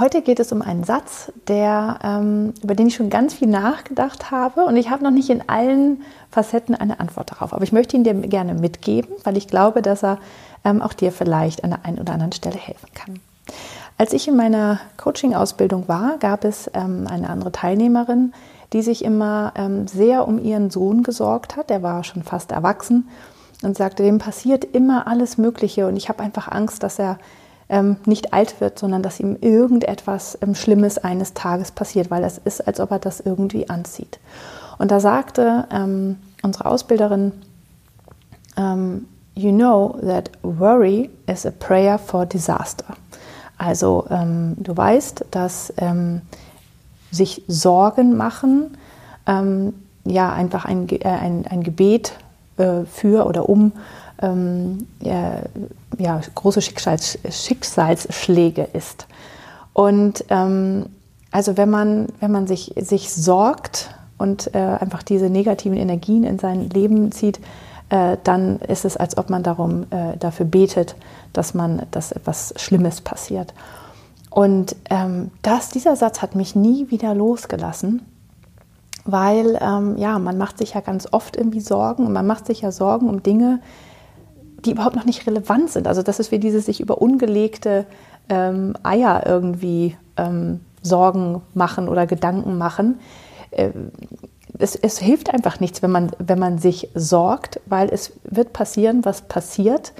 Heute geht es um einen Satz, der, ähm, über den ich schon ganz viel nachgedacht habe und ich habe noch nicht in allen Facetten eine Antwort darauf. Aber ich möchte ihn dir gerne mitgeben, weil ich glaube, dass er ähm, auch dir vielleicht an der einen oder anderen Stelle helfen kann. Als ich in meiner Coaching-Ausbildung war, gab es ähm, eine andere Teilnehmerin, die sich immer ähm, sehr um ihren Sohn gesorgt hat. Der war schon fast erwachsen und sagte, dem passiert immer alles Mögliche und ich habe einfach Angst, dass er ähm, nicht alt wird, sondern dass ihm irgendetwas ähm, Schlimmes eines Tages passiert, weil es ist, als ob er das irgendwie anzieht. Und da sagte ähm, unsere Ausbilderin, ähm, You know that worry is a prayer for disaster. Also ähm, du weißt, dass ähm, sich Sorgen machen, ja einfach ein, äh, ein, ein Gebet äh, für oder um ähm, ja, ja, große Schicksals, Schicksalsschläge ist. Und ähm, also wenn man, wenn man sich, sich sorgt und äh, einfach diese negativen Energien in sein Leben zieht, äh, dann ist es, als ob man darum äh, dafür betet, dass man, dass etwas Schlimmes passiert. Und ähm, das, dieser Satz hat mich nie wieder losgelassen, weil ähm, ja, man macht sich ja ganz oft irgendwie Sorgen und man macht sich ja Sorgen um Dinge, die überhaupt noch nicht relevant sind. Also das ist wie dieses sich über ungelegte ähm, Eier irgendwie ähm, Sorgen machen oder Gedanken machen. Äh, es, es, hilft einfach nichts, wenn man, wenn man sich sorgt, weil es wird passieren, was passiert.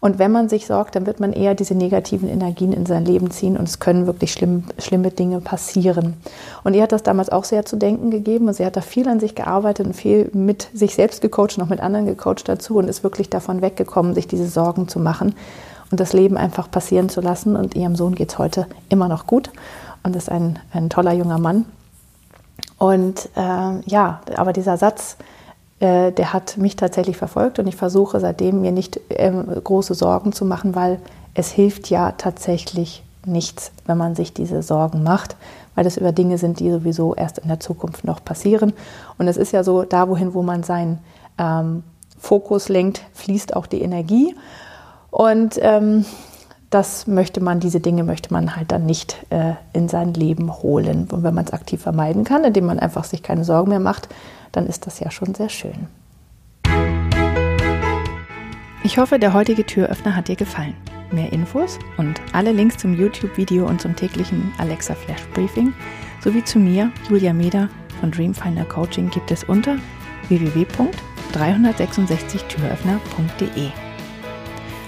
Und wenn man sich sorgt, dann wird man eher diese negativen Energien in sein Leben ziehen und es können wirklich schlimm, schlimme Dinge passieren. Und ihr hat das damals auch sehr zu denken gegeben und sie hat da viel an sich gearbeitet und viel mit sich selbst gecoacht, noch mit anderen gecoacht dazu und ist wirklich davon weggekommen, sich diese Sorgen zu machen und das Leben einfach passieren zu lassen. Und ihrem Sohn geht es heute immer noch gut und ist ein, ein toller junger Mann. Und äh, ja, aber dieser Satz, äh, der hat mich tatsächlich verfolgt und ich versuche seitdem mir nicht ähm, große Sorgen zu machen, weil es hilft ja tatsächlich nichts, wenn man sich diese Sorgen macht, weil es über Dinge sind, die sowieso erst in der Zukunft noch passieren. Und es ist ja so, da wohin, wo man seinen ähm, Fokus lenkt, fließt auch die Energie. Und ähm, das möchte man, diese Dinge möchte man halt dann nicht äh, in sein Leben holen. Und wenn man es aktiv vermeiden kann, indem man einfach sich keine Sorgen mehr macht, dann ist das ja schon sehr schön. Ich hoffe, der heutige Türöffner hat dir gefallen. Mehr Infos und alle Links zum YouTube-Video und zum täglichen Alexa Flash Briefing sowie zu mir, Julia Meder von Dreamfinder Coaching gibt es unter www.366türöffner.de.